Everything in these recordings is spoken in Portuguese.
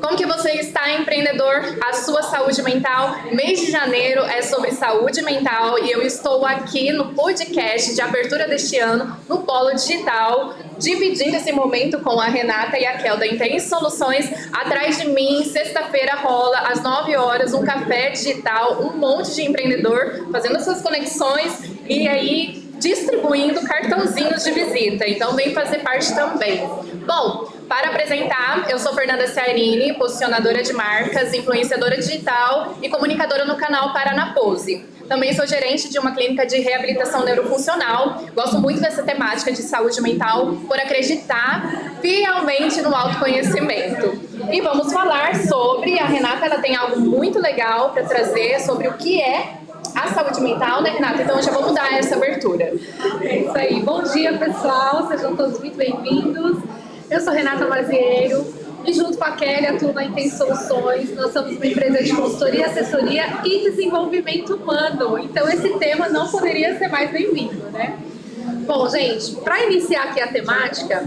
Como que você está, empreendedor? A sua saúde mental. Mês de janeiro é sobre saúde mental e eu estou aqui no podcast de abertura deste ano no Polo Digital, dividindo esse momento com a Renata e a Kel da Tem Soluções. Atrás de mim, sexta-feira rola às 9 horas um café digital, um monte de empreendedor fazendo suas conexões e aí distribuindo cartãozinhos de visita. Então vem fazer parte também. Bom, para apresentar, eu sou Fernanda Ciarini, posicionadora de marcas, influenciadora digital e comunicadora no canal Paranapose. Também sou gerente de uma clínica de reabilitação neurofuncional. Gosto muito dessa temática de saúde mental por acreditar fielmente no autoconhecimento. E vamos falar sobre a Renata, ela tem algo muito legal para trazer sobre o que é a saúde mental, né, Renata? Então já vamos dar essa abertura. É isso aí. Bom dia, pessoal. Sejam todos muito bem-vindos. Eu sou Renata Marzieiro e junto com a Kelly atuo na Inten Soluções. Nós somos uma empresa de consultoria, assessoria e desenvolvimento humano. Então esse tema não poderia ser mais bem-vindo, né? Bom, gente, para iniciar aqui a temática,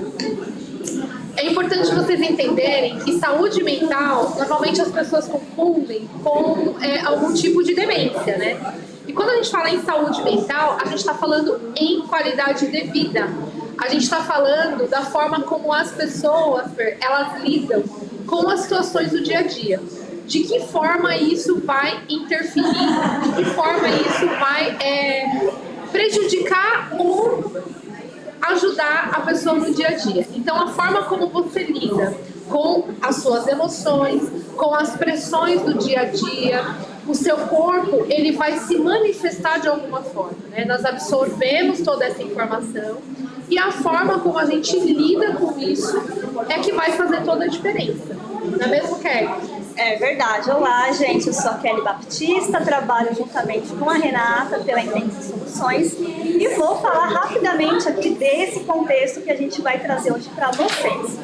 é importante vocês entenderem que saúde mental, normalmente as pessoas confundem com é, algum tipo de demência, né? E quando a gente fala em saúde mental, a gente está falando em qualidade de vida. A gente está falando da forma como as pessoas, elas lidam com as situações do dia a dia. De que forma isso vai interferir, de que forma isso vai é, prejudicar ou ajudar a pessoa no dia a dia. Então, a forma como você lida com as suas emoções, com as pressões do dia a dia, o seu corpo ele vai se manifestar de alguma forma. Né? Nós absorvemos toda essa informação e a forma como a gente lida com isso é que vai fazer toda a diferença. Não é mesmo, Kelly? É verdade. Olá, gente. Eu sou a Kelly Baptista, trabalho juntamente com a Renata pela Intensa Soluções e vou falar rapidamente aqui desse contexto que a gente vai trazer hoje para vocês.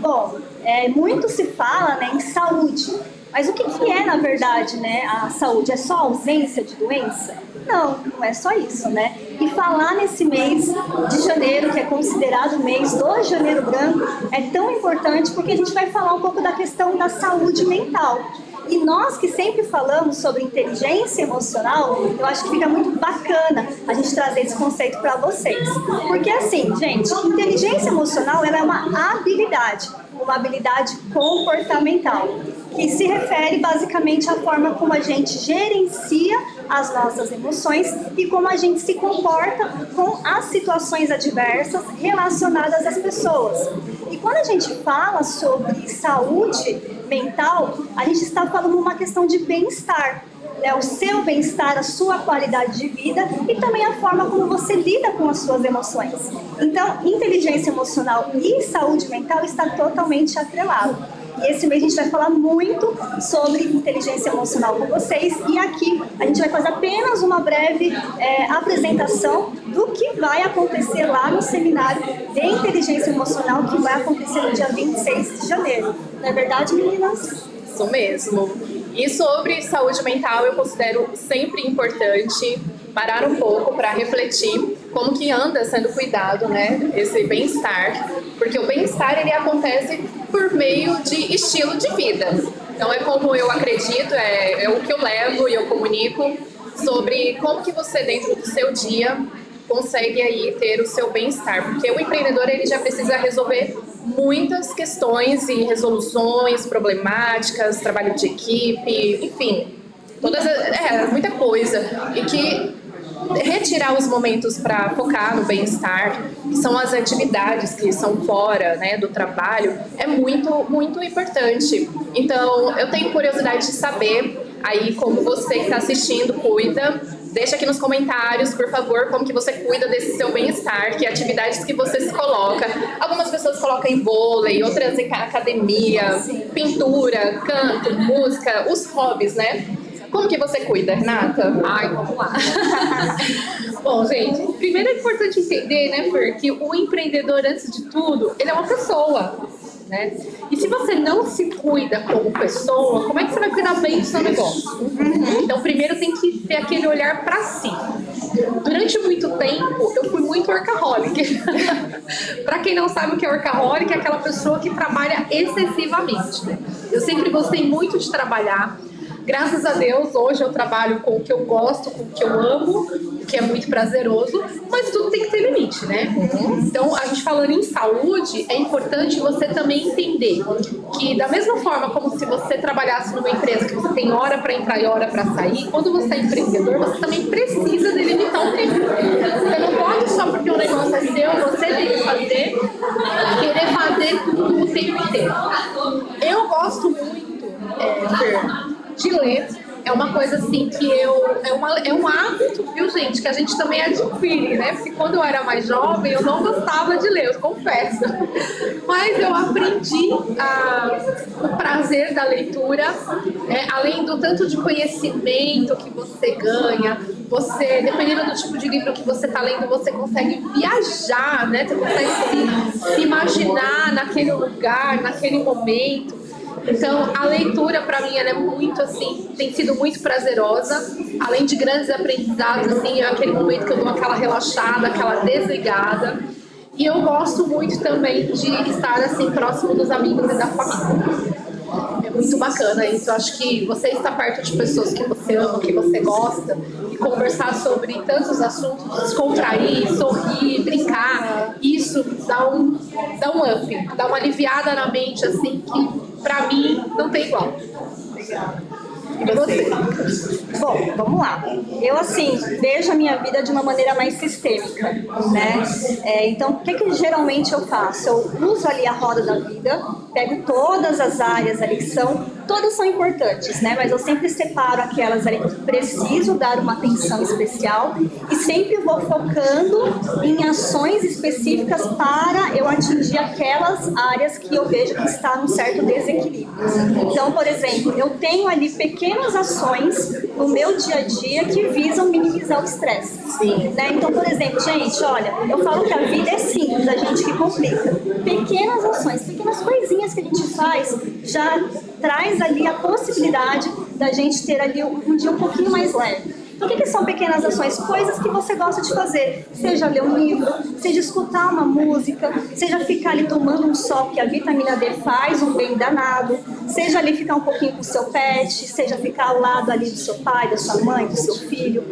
Bom, é, muito se fala né, em saúde, mas o que, que é, na verdade, né, a saúde? É só ausência de doença? Não, não é só isso, né? E falar nesse mês de janeiro, que é considerado o mês do janeiro branco, é tão importante porque a gente vai falar um pouco da questão da saúde mental. E nós que sempre falamos sobre inteligência emocional, eu acho que fica muito bacana a gente trazer esse conceito para vocês. Porque assim, gente, inteligência emocional ela é uma habilidade, uma habilidade comportamental, que se refere basicamente à forma como a gente gerencia as nossas emoções e como a gente se comporta com as situações adversas relacionadas às pessoas. E quando a gente fala sobre saúde mental, a gente está falando uma questão de bem-estar. Né, o seu bem-estar, a sua qualidade de vida e também a forma como você lida com as suas emoções. Então, inteligência emocional e saúde mental está totalmente atrelado. E esse mês a gente vai falar muito sobre inteligência emocional com vocês. E aqui a gente vai fazer apenas uma breve é, apresentação do que vai acontecer lá no seminário de inteligência emocional que vai acontecer no dia 26 de janeiro. Não é verdade, meninas? Isso mesmo. E sobre saúde mental, eu considero sempre importante parar um pouco para refletir como que anda sendo cuidado, né, esse bem-estar, porque o bem-estar ele acontece por meio de estilo de vida. Então é como eu acredito, é, é o que eu levo e eu comunico sobre como que você dentro do seu dia consegue aí ter o seu bem-estar, porque o empreendedor ele já precisa resolver muitas questões e resoluções problemáticas, trabalho de equipe, enfim, todas é muita coisa. E que retirar os momentos para focar no bem-estar, que são as atividades que são fora né, do trabalho, é muito, muito importante. Então, eu tenho curiosidade de saber aí como você que está assistindo cuida. Deixa aqui nos comentários, por favor, como que você cuida desse seu bem-estar, que atividades que você se coloca. Algumas pessoas colocam em vôlei, outras em academia, pintura, canto, música, os hobbies, né? Como que você cuida, Renata? Ai, vamos lá. Bom, gente, primeiro é importante entender, né, Fer, que o empreendedor, antes de tudo, ele é uma pessoa. né? E se você não se cuida como pessoa, como é que você vai cuidar bem do seu negócio? Uhum. Então, primeiro tem que ter aquele olhar para si. Durante muito tempo, eu fui muito workaholic. para quem não sabe o que é workaholic, é aquela pessoa que trabalha excessivamente. Né? Eu sempre gostei muito de trabalhar. Graças a Deus, hoje eu trabalho com o que eu gosto, com o que eu amo, o que é muito prazeroso, mas tudo tem que ter limite, né? Uhum. Então, a gente falando em saúde, é importante você também entender que, da mesma forma como se você trabalhasse numa empresa que você tem hora para entrar e hora para sair, quando você é empreendedor, você também precisa delimitar um tempo. Você não pode só porque o negócio é seu, você tem que fazer, querer fazer tudo o tempo inteiro. Eu gosto muito, é, de ler. É uma coisa assim que eu. É, uma, é um hábito, viu, gente, que a gente também adquire, né? Porque quando eu era mais jovem, eu não gostava de ler, eu confesso. Mas eu aprendi a, o prazer da leitura, é, além do tanto de conhecimento que você ganha, você, dependendo do tipo de livro que você está lendo, você consegue viajar, né? Você consegue se, se imaginar naquele lugar, naquele momento. Então, a leitura para mim ela é muito assim, tem sido muito prazerosa, além de grandes aprendizados, assim, é aquele momento que eu dou aquela relaxada, aquela desligada. E eu gosto muito também de estar assim próximo dos amigos e da família. É muito bacana isso. Eu acho que você estar perto de pessoas que você ama, que você gosta, e conversar sobre tantos assuntos, descontrair, sorrir, brincar, isso dá um, dá um up, dá uma aliviada na mente, assim, que pra mim não tem igual. E você? Bom, vamos lá. Eu, assim, vejo a minha vida de uma maneira mais sistêmica, né? É, então, o que, que geralmente eu faço? Eu uso ali a roda da vida, pego todas as áreas ali que são, todas são importantes, né? Mas eu sempre separo aquelas ali que preciso dar uma atenção especial e sempre vou focando em ações específicas para eu atingir aquelas áreas que eu vejo que está num certo desequilíbrio. Então, por exemplo, eu tenho ali pequenas ações no meu dia a dia que visam minimizar o estresse. Né? Então, por exemplo, gente, olha, eu falo que a vida é simples, a gente que complica. Pequenas ações, pequenas coisinhas que a gente faz já traz ali a possibilidade da gente ter ali um dia um pouquinho mais leve. Então, o que, que, são pequenas ações? Coisas que você gosta de fazer. Seja ler um livro, seja escutar uma música, seja ficar ali tomando um sol, que a vitamina D faz um bem danado, seja ali ficar um pouquinho com o seu pet, seja ficar ao lado ali do seu pai, da sua mãe, do seu filho.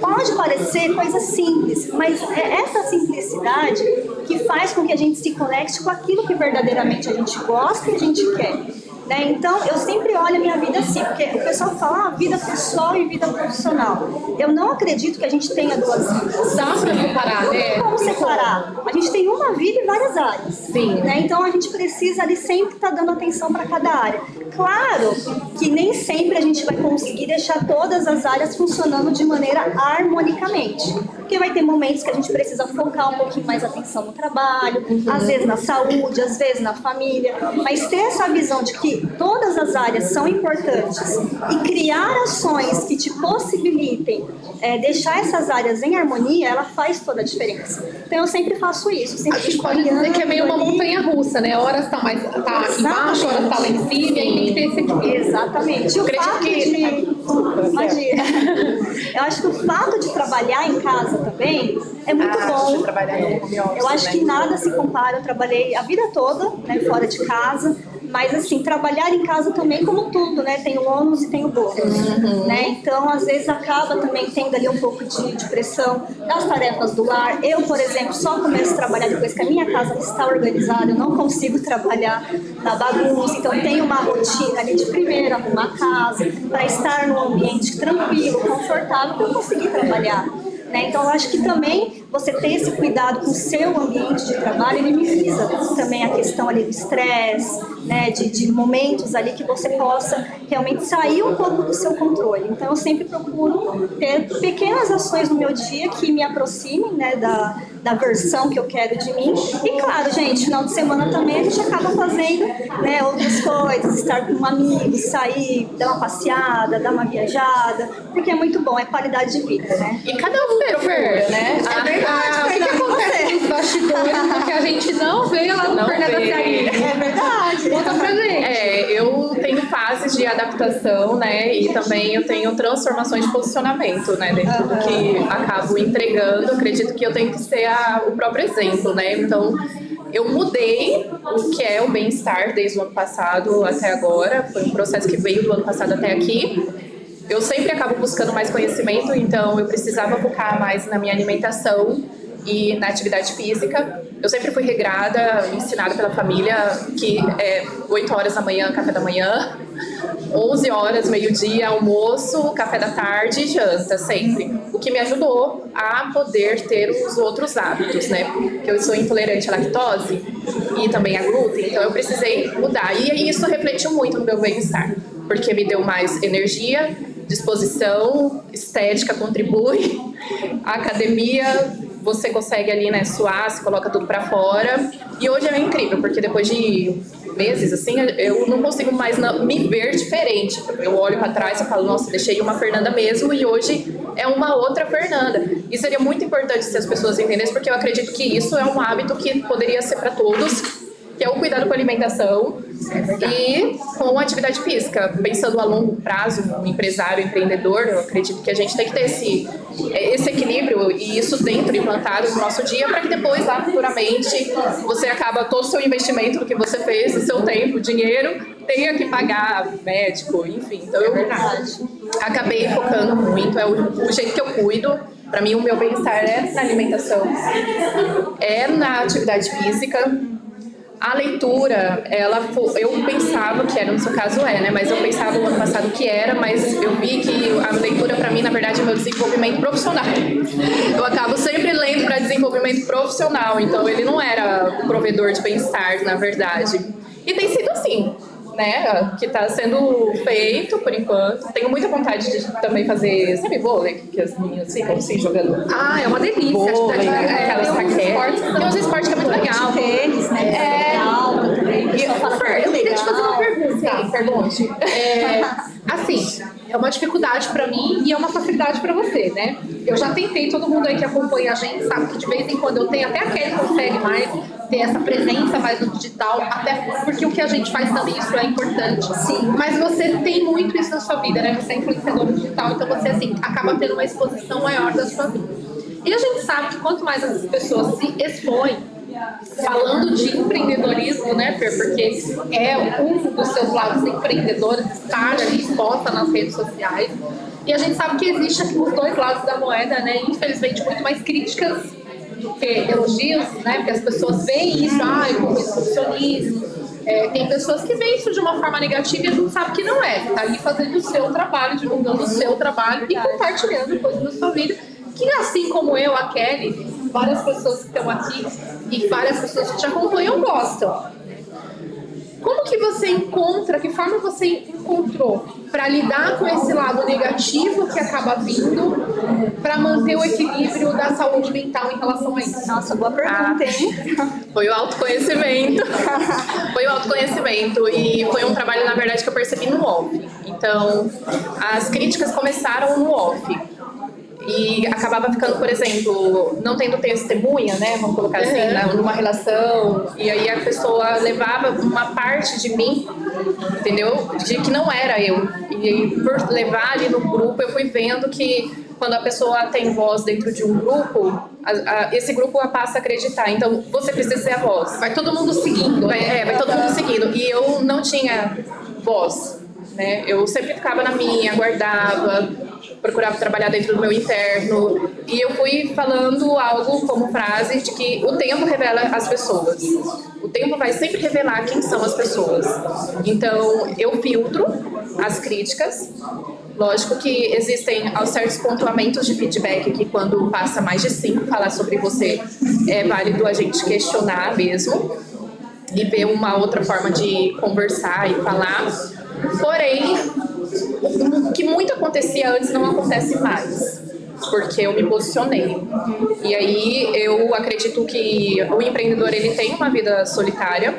Pode parecer coisa simples, mas é essa simplicidade que faz com que a gente se conecte com aquilo que verdadeiramente a gente gosta e a gente quer. Né? Então, eu sempre olho a minha vida assim, porque o pessoal fala ah, vida pessoal e vida profissional. Eu não acredito que a gente tenha duas vidas. Dá para separar, não né? Como separar. A gente tem uma vida e várias áreas. Sim. Né? Então, a gente precisa ali sempre estar tá dando atenção para cada área. Claro que nem sempre a gente vai conseguir deixar todas as áreas funcionando de maneira harmonicamente. Porque vai ter momentos que a gente precisa focar um pouquinho mais atenção no trabalho, uhum. às vezes na saúde, às vezes na família. Mas ter essa visão de que todas as áreas são importantes e criar ações que te possibilitem é, deixar essas áreas em harmonia, ela faz toda a diferença. Então eu sempre faço isso. Sempre a gente pode dizer que é meio uma montanha russa, né? Horas está mais tá embaixo, horas está lá em cima, e aí tem que ter esse equilíbrio. Exatamente. O fato que... de... Imagina. Eu acho que o fato de trabalhar em casa também é muito ah, bom. Eu acho né? que nada se compara. Eu trabalhei a vida toda, né, fora de casa. Mas assim, trabalhar em casa também como tudo, né? Tem o ônus e tem o bônus, uhum. né? Então, às vezes acaba também tendo ali um pouco de, de, pressão das tarefas do lar. Eu, por exemplo, só começo a trabalhar depois que a minha casa está organizada, eu não consigo trabalhar na bagunça. Então, tenho uma rotina ali de primeiro arrumar a casa, para estar num ambiente tranquilo, confortável, para eu conseguir trabalhar. Né? Então, eu acho que também você ter esse cuidado com o seu ambiente de trabalho, minimiza também a questão ali do estresse, né? de, de momentos ali que você possa realmente sair um pouco do seu controle. Então, eu sempre procuro ter pequenas ações no meu dia que me aproximem né, da, da versão que eu quero de mim. E claro, gente, final de semana também a gente acaba fazendo né, outras coisas, estar com um amigo, sair, dar uma passeada, dar uma viajada, porque é muito bom, é qualidade de vida, né? E cada um procura, né? É verdade, ah, o que, que acontece nos bastidores que a gente não vê lá no não Fernanda? É verdade. Conta pra gente. É, eu tenho fases de adaptação, né? E também eu tenho transformações de posicionamento, né? Dentro uhum. do que acabo entregando. Acredito que eu tenho que ser a, o próprio exemplo, né? Então, eu mudei o que é o bem-estar desde o ano passado até agora. Foi um processo que veio do ano passado até aqui. Eu sempre acabo buscando mais conhecimento, então eu precisava focar mais na minha alimentação e na atividade física. Eu sempre fui regrada, ensinada pela família que é 8 horas da manhã, café da manhã, 11 horas, meio-dia, almoço, café da tarde e janta, sempre. O que me ajudou a poder ter os outros hábitos, né? Porque eu sou intolerante à lactose e também a glúten, então eu precisei mudar. E isso refletiu muito no meu bem-estar, porque me deu mais energia, disposição, estética contribui, a academia você consegue ali, né, suar, se coloca tudo para fora. E hoje é incrível, porque depois de meses, assim, eu não consigo mais me ver diferente. Eu olho para trás e falo, nossa, deixei uma Fernanda mesmo e hoje é uma outra Fernanda. E seria muito importante se as pessoas entendessem, porque eu acredito que isso é um hábito que poderia ser para todos que é o cuidado com a alimentação e com a atividade física. Pensando a longo prazo, um empresário, empreendedor, eu acredito que a gente tem que ter esse, esse equilíbrio e isso dentro, implantado no nosso dia, para que depois, lá futuramente, você acaba todo o seu investimento do que você fez, o seu tempo, dinheiro, tenha que pagar médico, enfim. Então, eu acabei focando muito, é o, o jeito que eu cuido. Para mim, o meu bem-estar é na alimentação, é na atividade física, a leitura, ela eu pensava que era, no seu caso é, né? Mas eu pensava no ano passado que era, mas eu vi que a leitura para mim, na verdade, é meu desenvolvimento profissional. Eu acabo sempre lendo para desenvolvimento profissional, então ele não era provedor de bem-estar, na verdade. E tem sido assim né, que está sendo feito por enquanto. Tenho muita vontade de também fazer, sabe, vôlei, que as meninas ficam assim jogando. Ah, é uma delícia. Vôlei, é, aquelas raquetes. Tem uns esportes que é muito legal. Tênis, né? É. Legal, e, Fer, eu queria te fazer uma pergunta. Sim, pergunte. É, assim, é uma dificuldade para mim e é uma facilidade para você, né? Eu já tentei, todo mundo aí que acompanha a gente sabe que de vez em quando eu tenho, até aquele consegue mais ter essa presença mais no digital, até porque o que a gente faz também isso é importante. Sim. Mas você tem muito isso na sua vida, né? Você é influenciador digital, então você assim acaba tendo uma exposição maior da sua vida. E a gente sabe que quanto mais as pessoas se expõem, falando de empreendedorismo, né, Fer? Porque é um dos seus lados empreendedores estar ali exposta nas redes sociais. E a gente sabe que existe aqui os dois lados da moeda, né? Infelizmente, muito mais críticas do que elogios, né? Porque as pessoas veem isso, ah, como exibicionismo. É, tem pessoas que veem isso de uma forma negativa e a gente sabe que não é. Tá ali fazendo o seu trabalho, divulgando o seu trabalho e compartilhando coisas da sua vida. Que assim como eu, a Kelly, várias pessoas que estão aqui e várias pessoas que te acompanham gostam. Como que você encontra, que forma você encontrou para lidar com esse lado negativo que acaba vindo, para manter o equilíbrio da saúde mental em relação a isso? Nossa, boa pergunta, hein? Ah, foi o autoconhecimento. foi o autoconhecimento e foi um trabalho, na verdade, que eu percebi no off. Então, as críticas começaram no off e acabava ficando, por exemplo, não tendo testemunha, né? Vamos colocar assim, uhum. numa relação. E aí a pessoa levava uma parte de mim, entendeu? De que não era eu. E por levar ali no grupo, eu fui vendo que quando a pessoa tem voz dentro de um grupo, a, a, esse grupo passa a acreditar. Então, você precisa ser a voz. Vai todo mundo seguindo. Vai, é, vai todo mundo seguindo. E eu não tinha voz, né? Eu sempre ficava na minha, guardava procurava trabalhar dentro do meu interno. E eu fui falando algo como frase de que o tempo revela as pessoas. O tempo vai sempre revelar quem são as pessoas. Então, eu filtro as críticas. Lógico que existem certos pontuamentos de feedback que quando passa mais de cinco falar sobre você é válido a gente questionar mesmo e ver uma outra forma de conversar e falar. Porém, o que muito acontecia antes não acontece mais. porque eu me posicionei. E aí eu acredito que o empreendedor ele tem uma vida solitária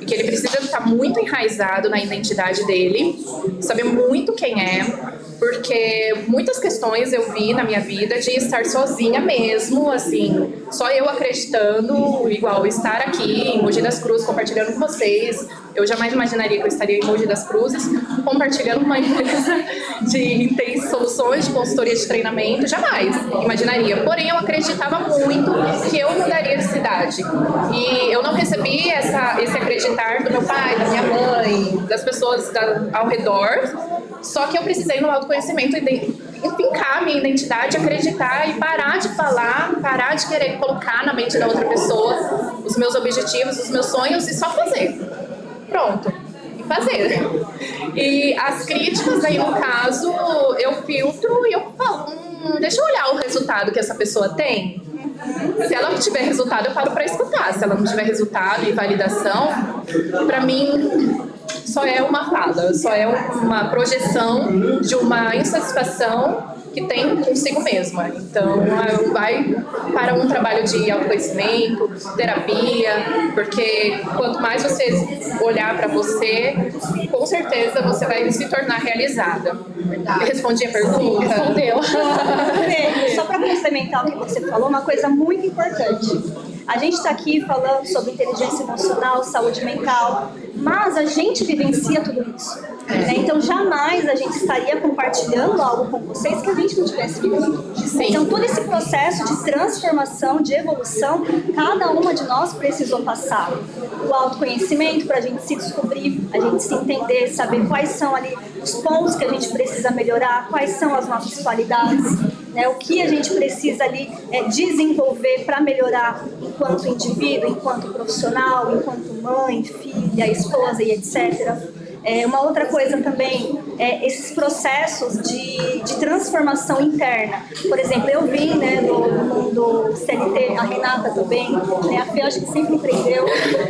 e que ele precisa estar muito enraizado na identidade dele, saber muito quem é, porque muitas questões eu vi na minha vida de estar sozinha mesmo, assim, só eu acreditando, igual estar aqui em Mogi das Cruzes compartilhando com vocês. Eu jamais imaginaria que eu estaria em Mogi das Cruzes compartilhando uma empresa de tem soluções de consultoria de treinamento, jamais imaginaria. Porém, eu acreditava muito que eu mudaria de cidade. E eu não recebi essa, esse acreditar do meu pai, da minha mãe, das pessoas da, ao redor, só que eu precisei no autoconhecimento fincar minha identidade, acreditar e parar de falar, parar de querer colocar na mente da outra pessoa os meus objetivos, os meus sonhos e só fazer. Pronto. E fazer. E as críticas aí, no caso, eu filtro e eu falo, hum, deixa eu olhar o resultado que essa pessoa tem. Se ela tiver resultado, eu paro para escutar. Se ela não tiver resultado e validação, para mim só é uma fala, só é uma projeção de uma insatisfação que tem consigo mesma. Então, vai para um trabalho de autoconhecimento, terapia, porque quanto mais você olhar para você, com certeza você vai se tornar realizada. Verdade. Respondi a pergunta? Respondeu. Só para complementar o que você falou, uma coisa muito importante. A gente está aqui falando sobre inteligência emocional, saúde mental, mas a gente vivencia tudo isso. Né? Então jamais a gente estaria compartilhando algo com vocês que a gente não tivesse vivido. Então todo esse processo de transformação, de evolução, cada uma de nós precisou passar. O autoconhecimento para a gente se descobrir, a gente se entender, saber quais são ali os pontos que a gente precisa melhorar, quais são as nossas qualidades, né? o que a gente precisa ali é, desenvolver para melhorar enquanto indivíduo, enquanto profissional, enquanto mãe, filha, esposa e etc. É, uma outra coisa também é esses processos de, de transformação interna. Por exemplo, eu vim né, do, mundo CLT, a Renata também, né, a Fê acho que sempre empreendeu.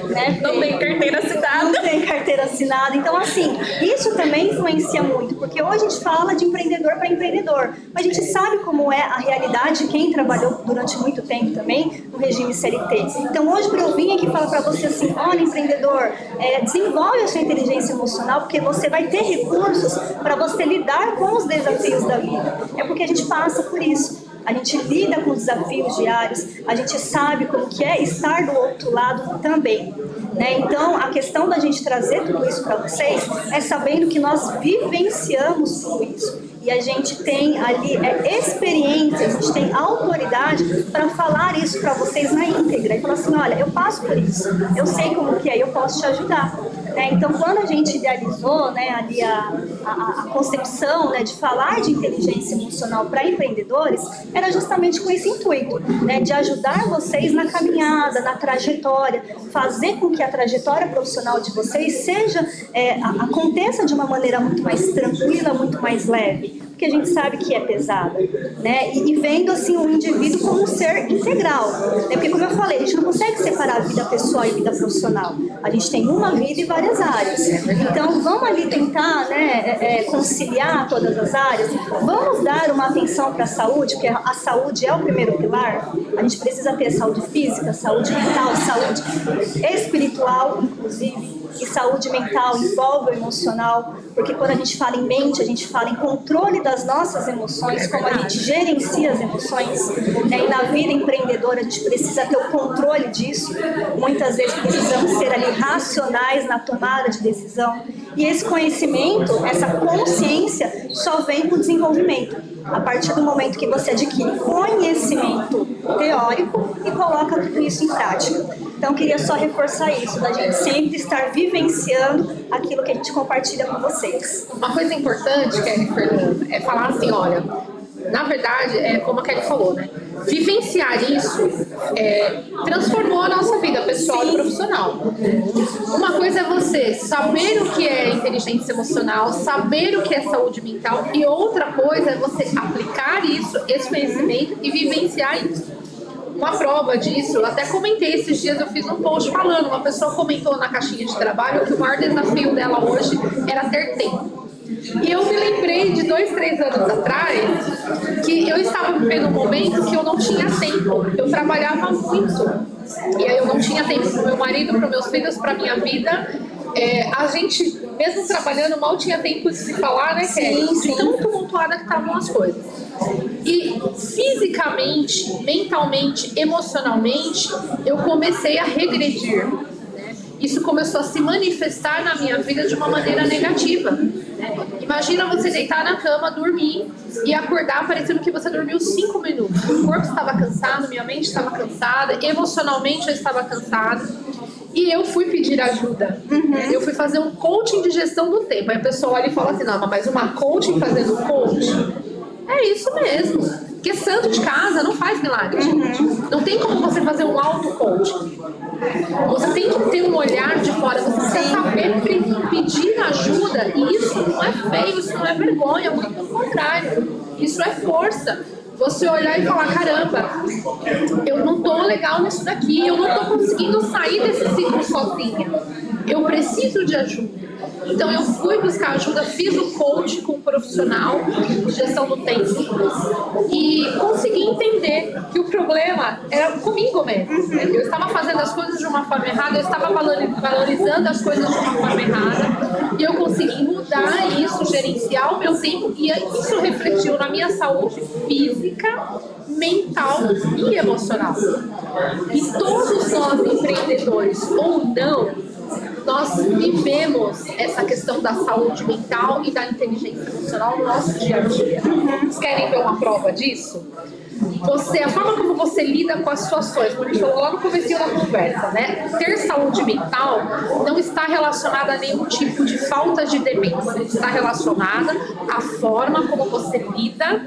Né, não tem carteira assinada. Não tem carteira assinada. Então, assim, isso também influencia muito, porque hoje a gente fala de empreendedor para empreendedor, mas a gente sabe como é a realidade de quem trabalhou durante muito tempo também no regime CLT. Então, hoje, para eu vir aqui falar para você assim, olha, empreendedor, é, desenvolve a sua inteligência emocional emocional, porque você vai ter recursos para você lidar com os desafios da vida. É porque a gente passa por isso. A gente lida com desafios diários, a gente sabe como que é estar do outro lado também. Né? Então, a questão da gente trazer tudo isso para vocês é sabendo que nós vivenciamos tudo isso e a gente tem ali é, experiência, a gente tem autoridade para falar isso para vocês na íntegra e falar assim, olha, eu passo por isso, eu sei como que é, eu posso te ajudar. Né? Então, quando a gente idealizou né, ali a, a, a concepção né, de falar de inteligência emocional para empreendedores, era justamente com esse intuito, né, de ajudar vocês na caminhada, na trajetória, fazer com que a trajetória profissional de vocês seja é, aconteça de uma maneira muito mais tranquila, muito mais leve porque a gente sabe que é pesada, né? E, e vendo assim o indivíduo como um ser integral, né? Porque como eu falei, a gente não consegue separar a vida pessoal e a vida profissional. A gente tem uma vida e várias áreas. Então vamos ali tentar, né, é, é conciliar todas as áreas. Vamos dar uma atenção para a saúde, porque a saúde é o primeiro pilar. A gente precisa ter saúde física, saúde mental, saúde espiritual, inclusive e saúde mental envolve o emocional, porque quando a gente fala em mente, a gente fala em controle das nossas emoções, como a gente gerencia as emoções. Né? E na vida empreendedora a gente precisa ter o controle disso. Muitas vezes precisamos ser ali racionais na tomada de decisão. E esse conhecimento, essa consciência, só vem com o desenvolvimento. A partir do momento que você adquire conhecimento teórico e coloca tudo isso em prática. Então, queria só reforçar isso, da gente sempre estar vivenciando aquilo que a gente compartilha com vocês. Uma coisa importante, Kelly Fernanda, é falar assim: olha, na verdade, é como a Kelly falou, né? Vivenciar isso é, transformou a nossa vida pessoal Sim. e profissional. Uma coisa é você saber o que é inteligência emocional, saber o que é saúde mental, e outra coisa é você aplicar isso, esse conhecimento e vivenciar isso uma prova disso, eu até comentei esses dias, eu fiz um post falando, uma pessoa comentou na caixinha de trabalho que o maior desafio dela hoje era ter tempo. E eu me lembrei de dois, três anos atrás que eu estava vivendo um momento que eu não tinha tempo. Eu trabalhava muito. E aí eu não tinha tempo para meu marido, para meus filhos, para minha vida. É, a gente, mesmo trabalhando, mal tinha tempo de se falar, né, Kelly? Sim, sim. Tão tumultuada que estavam as coisas. E fisicamente, mentalmente, emocionalmente, eu comecei a regredir. né? Isso começou a se manifestar na minha vida de uma maneira negativa. né? Imagina você deitar na cama, dormir e acordar parecendo que você dormiu cinco minutos. O corpo estava cansado, minha mente estava cansada, emocionalmente eu estava cansada. E eu fui pedir ajuda. Eu fui fazer um coaching de gestão do tempo. Aí a pessoa olha e fala assim: não, mas uma coaching fazendo coaching? É isso mesmo. Porque santo de casa não faz milagre, gente. Não tem como você fazer um auto-coaching. Você tem que ter um olhar de fora, você precisa saber pe- pedir ajuda. E isso não é feio, isso não é vergonha, muito pelo contrário. Isso é força. Você olhar e falar, caramba, eu não tô legal nisso daqui, eu não tô conseguindo sair desse ciclo sozinha. Eu preciso de ajuda. Então eu fui buscar ajuda, fiz o coach com um profissional de gestão do tempo e consegui entender que o problema era comigo mesmo. né? Eu estava fazendo as coisas de uma forma errada, eu estava valori- valorizando as coisas de uma forma errada e eu consegui mudar isso, gerenciar o meu tempo e isso refletiu na minha saúde física, mental e emocional. E todos nós empreendedores ou não nós vivemos essa questão da saúde mental e da inteligência emocional no nosso dia a dia. Vocês querem ver uma prova disso? Você, a forma como você lida com as situações, como a gente falou lá no começo da conversa, né? Ter saúde mental não está relacionada a nenhum tipo de falta de demência. Está relacionada à forma como você lida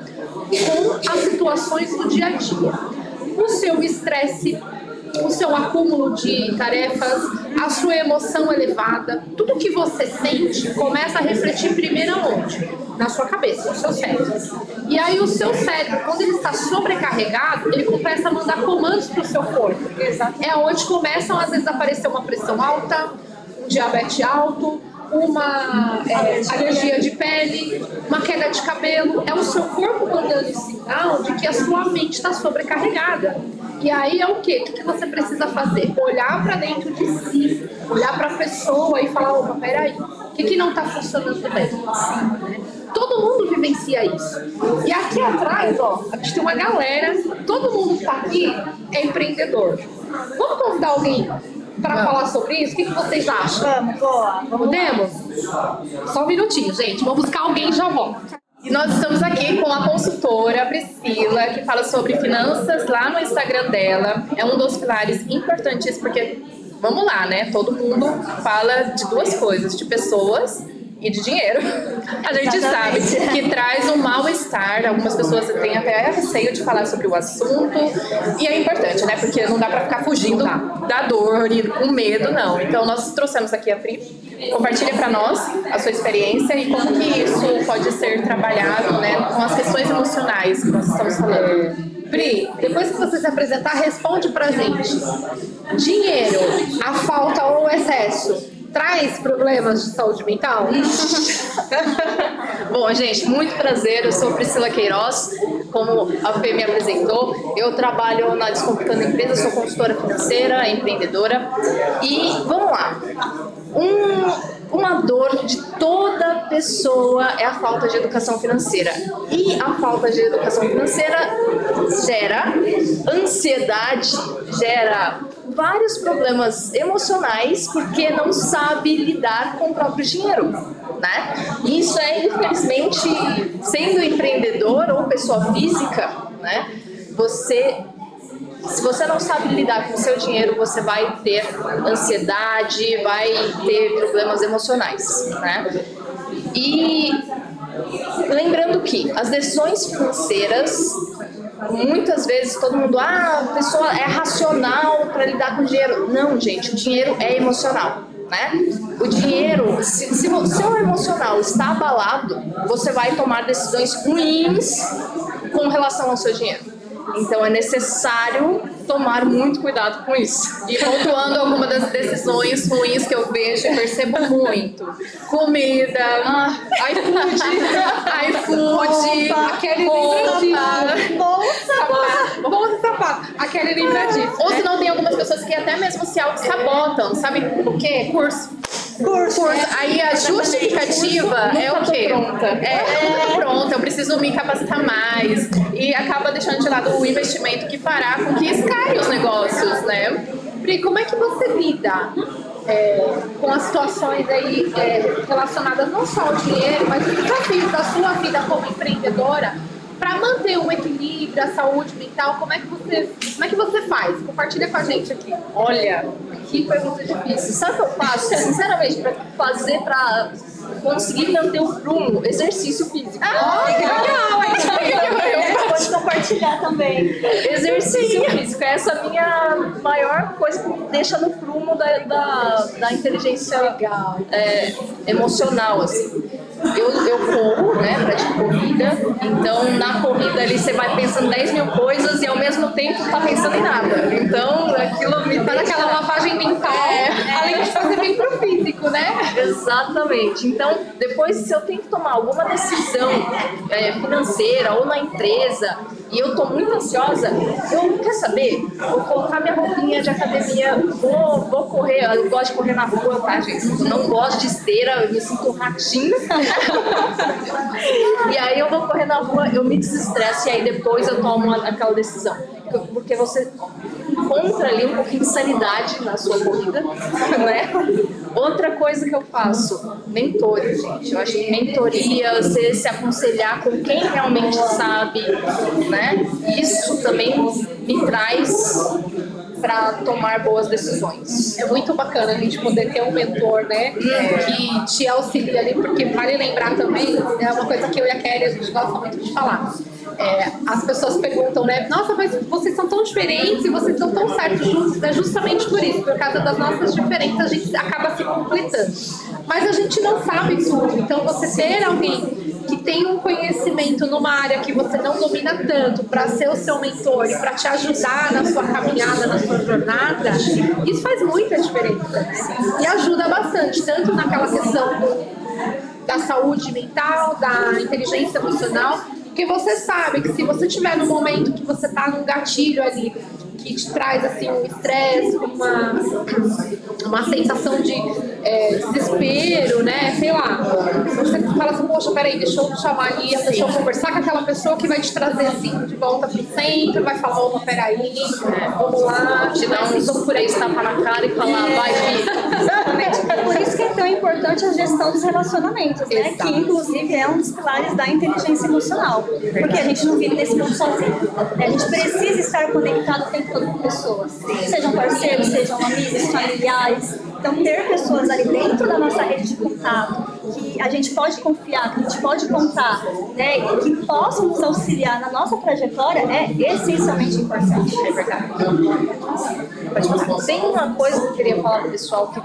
com as situações do dia a dia. O seu estresse o seu acúmulo de tarefas, a sua emoção elevada, tudo que você sente começa a refletir primeiro aonde? Na sua cabeça, no seu cérebro. E aí o seu cérebro, quando ele está sobrecarregado, ele começa a mandar comandos para o seu corpo. É onde começam às vezes a aparecer uma pressão alta, um diabetes alto, uma é, alergia de pele, uma queda de cabelo. É o seu corpo mandando sinal de que a sua mente está sobrecarregada. E aí é o quê? O que você precisa fazer? Olhar para dentro de si, olhar para a pessoa e falar: opa, peraí, o que, que não está funcionando bem? Né? Todo mundo vivencia isso. E aqui atrás, ó, a gente tem uma galera, todo mundo que tá aqui é empreendedor. Vamos convidar alguém para falar sobre isso? O que, que vocês acham? Vamos, boa. Vamos lá. Podemos? Só um minutinho, gente. Vou buscar alguém e já volto. E nós estamos aqui com a consultora Priscila, que fala sobre finanças lá no Instagram dela. É um dos pilares importantes, porque, vamos lá, né? Todo mundo fala de duas coisas, de pessoas e de dinheiro. A gente Exatamente. sabe que traz um mal-estar, algumas pessoas têm até receio de falar sobre o assunto, e é importante, né? Porque não dá pra ficar fugindo da dor e com medo, não. Então, nós trouxemos aqui a Pri. Compartilha para nós a sua experiência e como que isso pode ser trabalhado, né, com as questões emocionais que nós estamos falando. Pri, depois que você se apresentar, responde pra gente. Dinheiro, a falta ou o excesso, traz problemas de saúde mental? Bom, gente, muito prazer. Eu sou Priscila Queiroz. Como a Fê me apresentou, eu trabalho na Descomplicando Empresas, sou consultora financeira, empreendedora. E vamos lá. Um, uma dor de toda pessoa é a falta de educação financeira. E a falta de educação financeira gera ansiedade, gera vários problemas emocionais porque não sabe lidar com o próprio dinheiro, né? Isso é infelizmente sendo empreendedor ou pessoa física, né? Você se você não sabe lidar com o seu dinheiro, você vai ter ansiedade, vai ter problemas emocionais, né? E lembrando que as decisões financeiras muitas vezes todo mundo, ah, a pessoa é racional para lidar com o dinheiro. Não, gente, o dinheiro é emocional. Né? O dinheiro, se, se o seu emocional está abalado, você vai tomar decisões ruins com relação ao seu dinheiro. Então é necessário tomar muito cuidado com isso. E pontuando algumas das decisões ruins que eu vejo e percebo muito. Comida, Ah, iFood, aquele bolsa, bolsa e sapato. Aquele lembra disso. Ou se não, tem algumas pessoas que até mesmo se auto-sabotam. Sabe o quê? Curso. Curso. Curso. Aí a justificativa é o quê? pronta. É, eu tô pronta, eu preciso me capacitar mais. E acaba deixando de lado o investimento que fará com que escaie os negócios, né? Pri, como é que você lida é, com as situações aí é, relacionadas não só ao dinheiro, mas os desafios da sua vida como empreendedora para manter um equilíbrio, a saúde mental? Como é que você, como é que você faz? Compartilha com a gente aqui. Olha, que pergunta difícil. Sabe o que eu faço? Sinceramente, para fazer para conseguir manter o prumo, exercício físico. Ah, legal! Pode compartilhar também. Exercício físico, essa é a minha maior coisa que me deixa no prumo da, da, da inteligência Legal. é, emocional, assim. Eu, eu corro, né, pratico corrida, então na corrida ali você vai pensando 10 mil coisas e ao mesmo tempo tá pensando em nada. Então aquilo me Faz deixa... aquela lavagem mental, além de fazer bem pro físico, né? Exatamente. Então, depois, se eu tenho que tomar alguma decisão é, financeira ou na empresa e eu tô muito ansiosa, eu quer saber? Vou colocar minha roupinha de academia, vou, vou correr. Eu gosto de correr na rua, tá, gente? Não gosto de esteira, eu me sinto ratinho. e aí eu vou correr na rua, eu me desestresso e aí depois eu tomo aquela decisão. Porque você encontra ali um pouquinho de sanidade na sua corrida, né? Outra coisa que eu faço, mentores, gente. Eu acho que mentoria, você se aconselhar com quem realmente sabe, né? Isso também me traz para tomar boas decisões. É muito bacana a gente poder ter um mentor, né? Que te auxilia ali, porque vale lembrar também, é uma coisa que eu e a Kelly a gente gosta muito de falar. É, as pessoas perguntam, né? Nossa, mas vocês são tão diferentes e vocês estão tão certos juntos. É justamente por isso, por causa das nossas diferenças, a gente acaba se completando. Mas a gente não sabe tudo. Então, você ter alguém que tem um conhecimento numa área que você não domina tanto para ser o seu mentor e para te ajudar na sua caminhada, na sua jornada, isso faz muita diferença. E ajuda bastante, tanto naquela questão da saúde mental, da inteligência emocional, porque você sabe que se você tiver num momento que você tá num gatilho ali que te traz assim um estresse, uma, uma sensação de é, desespero, né? Sei lá. Você fala assim, poxa, peraí, deixa eu chamar ali, deixa eu conversar com aquela pessoa que vai te trazer assim de volta pro centro, vai falar, opa, peraí, vamos lá, Te dar né? uns três tapas na cara e falar, vai. É por isso que é importante a gestão dos relacionamentos, né? Exato. Que inclusive é um dos pilares da inteligência emocional. Porque a gente não vive nesse mundo sozinho. A gente precisa estar conectado o tempo todo com pessoas. Sejam parceiros, sejam amigos, familiares. Então ter pessoas ali dentro da nossa rede de contato que a gente pode confiar, que a gente pode contar, né? E que possam nos auxiliar na nossa trajetória é essencialmente importante. É verdade. Tem uma coisa que eu queria falar pro pessoal que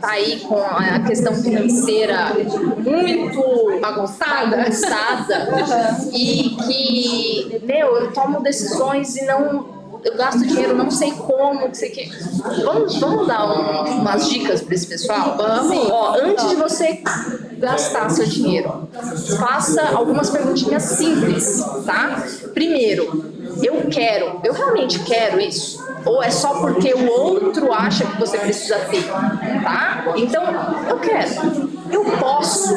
tá aí com a questão financeira muito bagunçada, bagunçada e que, meu, eu tomo decisões e não. Eu gasto dinheiro, não sei como, não sei o que. Vamos, vamos dar um- umas dicas para esse pessoal? Vamos. Ó, antes de você gastar seu dinheiro, faça algumas perguntinhas simples, tá? Primeiro, eu quero, eu realmente quero isso? Ou é só porque o outro acha que você precisa ter, tá? Então, eu quero, eu posso.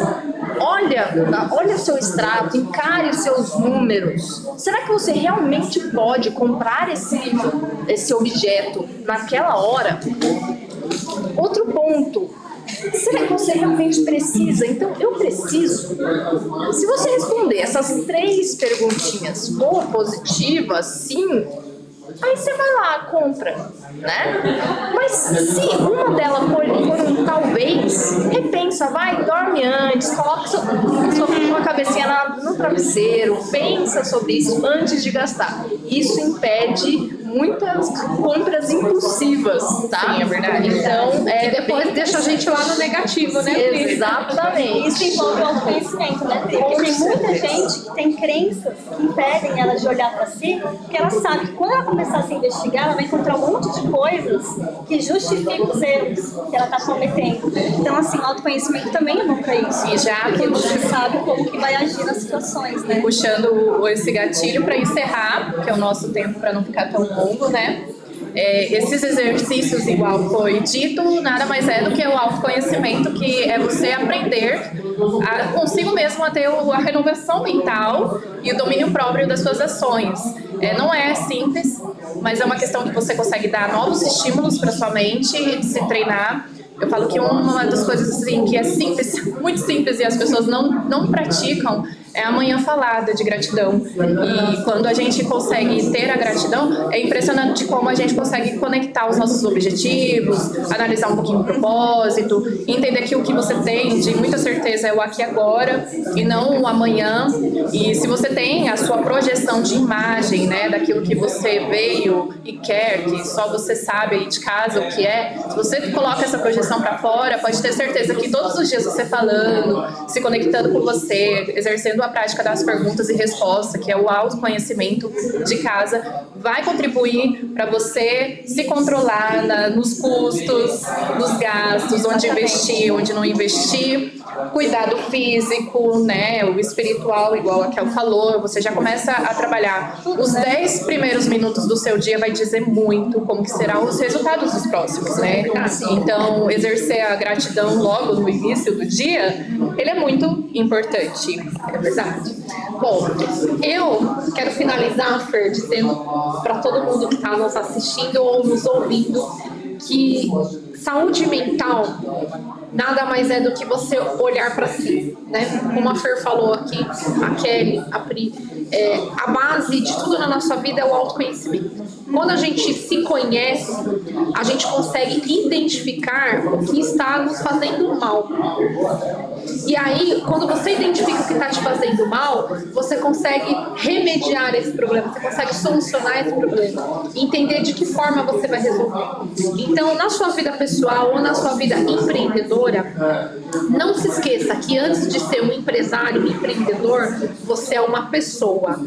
Olha, olha o seu extrato, encare os seus números. Será que você realmente pode comprar esse, esse objeto naquela hora? Outro ponto. Será que você realmente precisa? Então, eu preciso. Se você responder essas três perguntinhas for positiva, sim, aí você vai lá, compra, né? Mas se uma delas for, for um talvez, repensa, vai, dorme antes, coloca sua, sua cabecinha na- no travesseiro, pensa sobre isso antes de gastar. Isso impede muitas compras impulsivas, tá? Sim, é verdade. Então, é E depois bem deixa a gente lá no negativo, né? Exatamente. Isso envolve o autoconhecimento, né? Porque tem muita gente que tem crenças que impedem ela de olhar para si, porque ela sabe que quando ela começar a se investigar, ela vai encontrar um monte de coisas que justificam os erros que ela está cometendo. Então, assim, o autoconhecimento também é bom para isso. E já porque que você sabe como que vai agir nas situações, né? puxando o- esse gatilho para encerrar, que é o nosso tempo para não ficar tão longo, né? É, esses exercícios, igual foi dito, nada mais é do que o autoconhecimento, que é você aprender a, consigo mesmo a ter a renovação mental e o domínio próprio das suas ações. É, não é simples, mas é uma questão que você consegue dar novos estímulos para sua mente, se treinar. Eu falo que uma das coisas assim que é simples, muito simples e as pessoas não, não praticam é a manhã falada de gratidão. E quando a gente consegue ter a gratidão, é impressionante como a gente consegue conectar os nossos objetivos, analisar um pouquinho o propósito, entender que o que você tem de muita certeza é o aqui agora e não o amanhã. E se você tem a sua projeção de imagem, né, daquilo que você veio e quer, que só você sabe aí de casa o que é, se você coloca essa projeção para fora, pode ter certeza que todos os dias você falando, se conectando com você, exercendo a prática das perguntas e respostas, que é o autoconhecimento de casa, vai contribuir para você se controlar na- nos custos, nos gastos, onde investir, onde não investir, cuidado físico, né, o espiritual, igual a Kel falou, você já começa a trabalhar. Os 10 primeiros minutos do seu dia vai dizer muito como que serão os resultados dos próximos, né? Então, exercer a gratidão logo no início do dia, ele é muito importante. É verdade. Bom, eu quero finalizar, Fer, dizendo para todo mundo que está nos assistindo ou nos ouvindo que saúde mental nada mais é do que você olhar para si, né? Como a Fer falou aqui, a Kelly, a Pri, é, a base de tudo na nossa vida é o autoconhecimento. Quando a gente se conhece, a gente consegue identificar o que está nos fazendo mal. E aí, quando você identifica o que está te fazendo mal, você consegue remediar esse problema, você consegue solucionar esse problema, entender de que forma você vai resolver. Então, na sua vida pessoal ou na sua vida empreendedora, não se esqueça que antes de ser um empresário, um empreendedor, você é uma pessoa.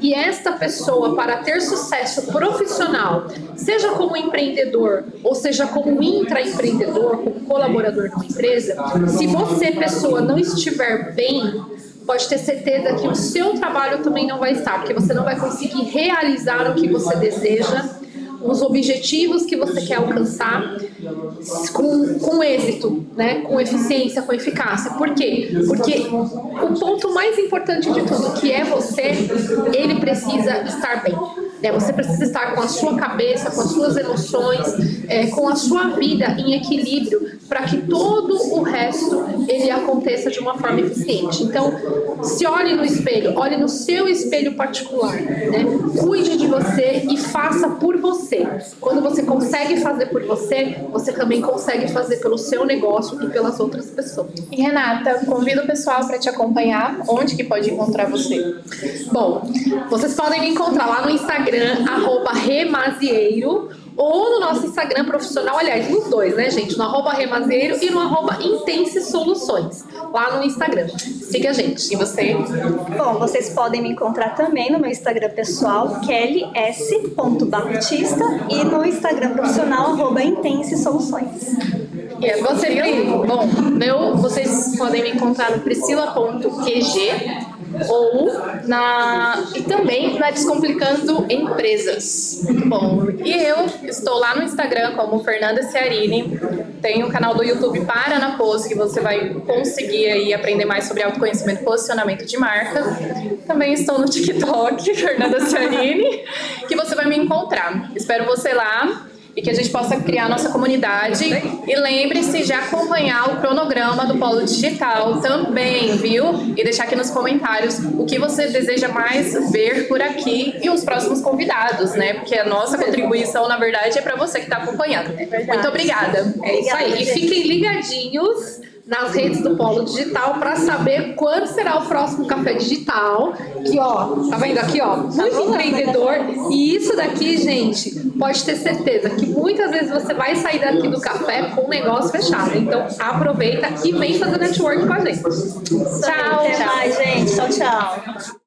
E esta pessoa, para ter sucesso profissional, seja como empreendedor ou seja como intraempreendedor, como colaborador de uma empresa, se você, pessoa, não estiver bem, pode ter certeza que o seu trabalho também não vai estar, porque você não vai conseguir realizar o que você deseja os objetivos que você quer alcançar com, com êxito, né? com eficiência, com eficácia. Por quê? Porque o ponto mais importante de tudo, que é você, ele precisa estar bem. Né? Você precisa estar com a sua cabeça, com as suas emoções, é, com a sua vida em equilíbrio para que todo o resto ele aconteça de uma forma eficiente. Então, se olhe no espelho, olhe no seu espelho particular, né? Cuide de você e faça por você. Quando você consegue fazer por você, você também consegue fazer pelo seu negócio e pelas outras pessoas. E Renata, convido o pessoal para te acompanhar. Onde que pode encontrar você? Bom, vocês podem me encontrar lá no Instagram, arroba remazieiro, ou no nosso Instagram profissional, aliás, nos dois, né, gente? No arroba remazieiro e no arroba intense soluções, lá no Instagram. Siga a gente. E você? Bom, vocês podem me encontrar também no meu Instagram pessoal, kellys.baptista, e no Instagram profissional, arroba Intense Soluções. E é você? Bom, meu, vocês podem me encontrar no priscila.qg ou na e também na Descomplicando Empresas. Bom. E eu estou lá no Instagram como Fernanda Ciarini. Tem o canal do YouTube Para na Pose que você vai conseguir aí aprender mais sobre autoconhecimento e posicionamento de marca. Também estou no TikTok, Fernanda Ciarini, que você vai me encontrar. Espero você lá e que a gente possa criar nossa comunidade. E lembre-se de acompanhar o cronograma do Polo Digital também, viu? E deixar aqui nos comentários o que você deseja mais ver por aqui e os próximos convidados, né? Porque a nossa contribuição, na verdade, é para você que está acompanhando. Muito obrigada. É isso aí. E fiquem ligadinhos nas redes do Polo Digital para saber quando será o próximo café digital. Que ó, tá vendo aqui ó, muito tá empreendedor. E isso daqui, gente, pode ter certeza que muitas vezes você vai sair daqui do café com o negócio fechado. Então aproveita e vem fazer network com a gente. Tchau, tchau. mais, gente. Tchau, tchau.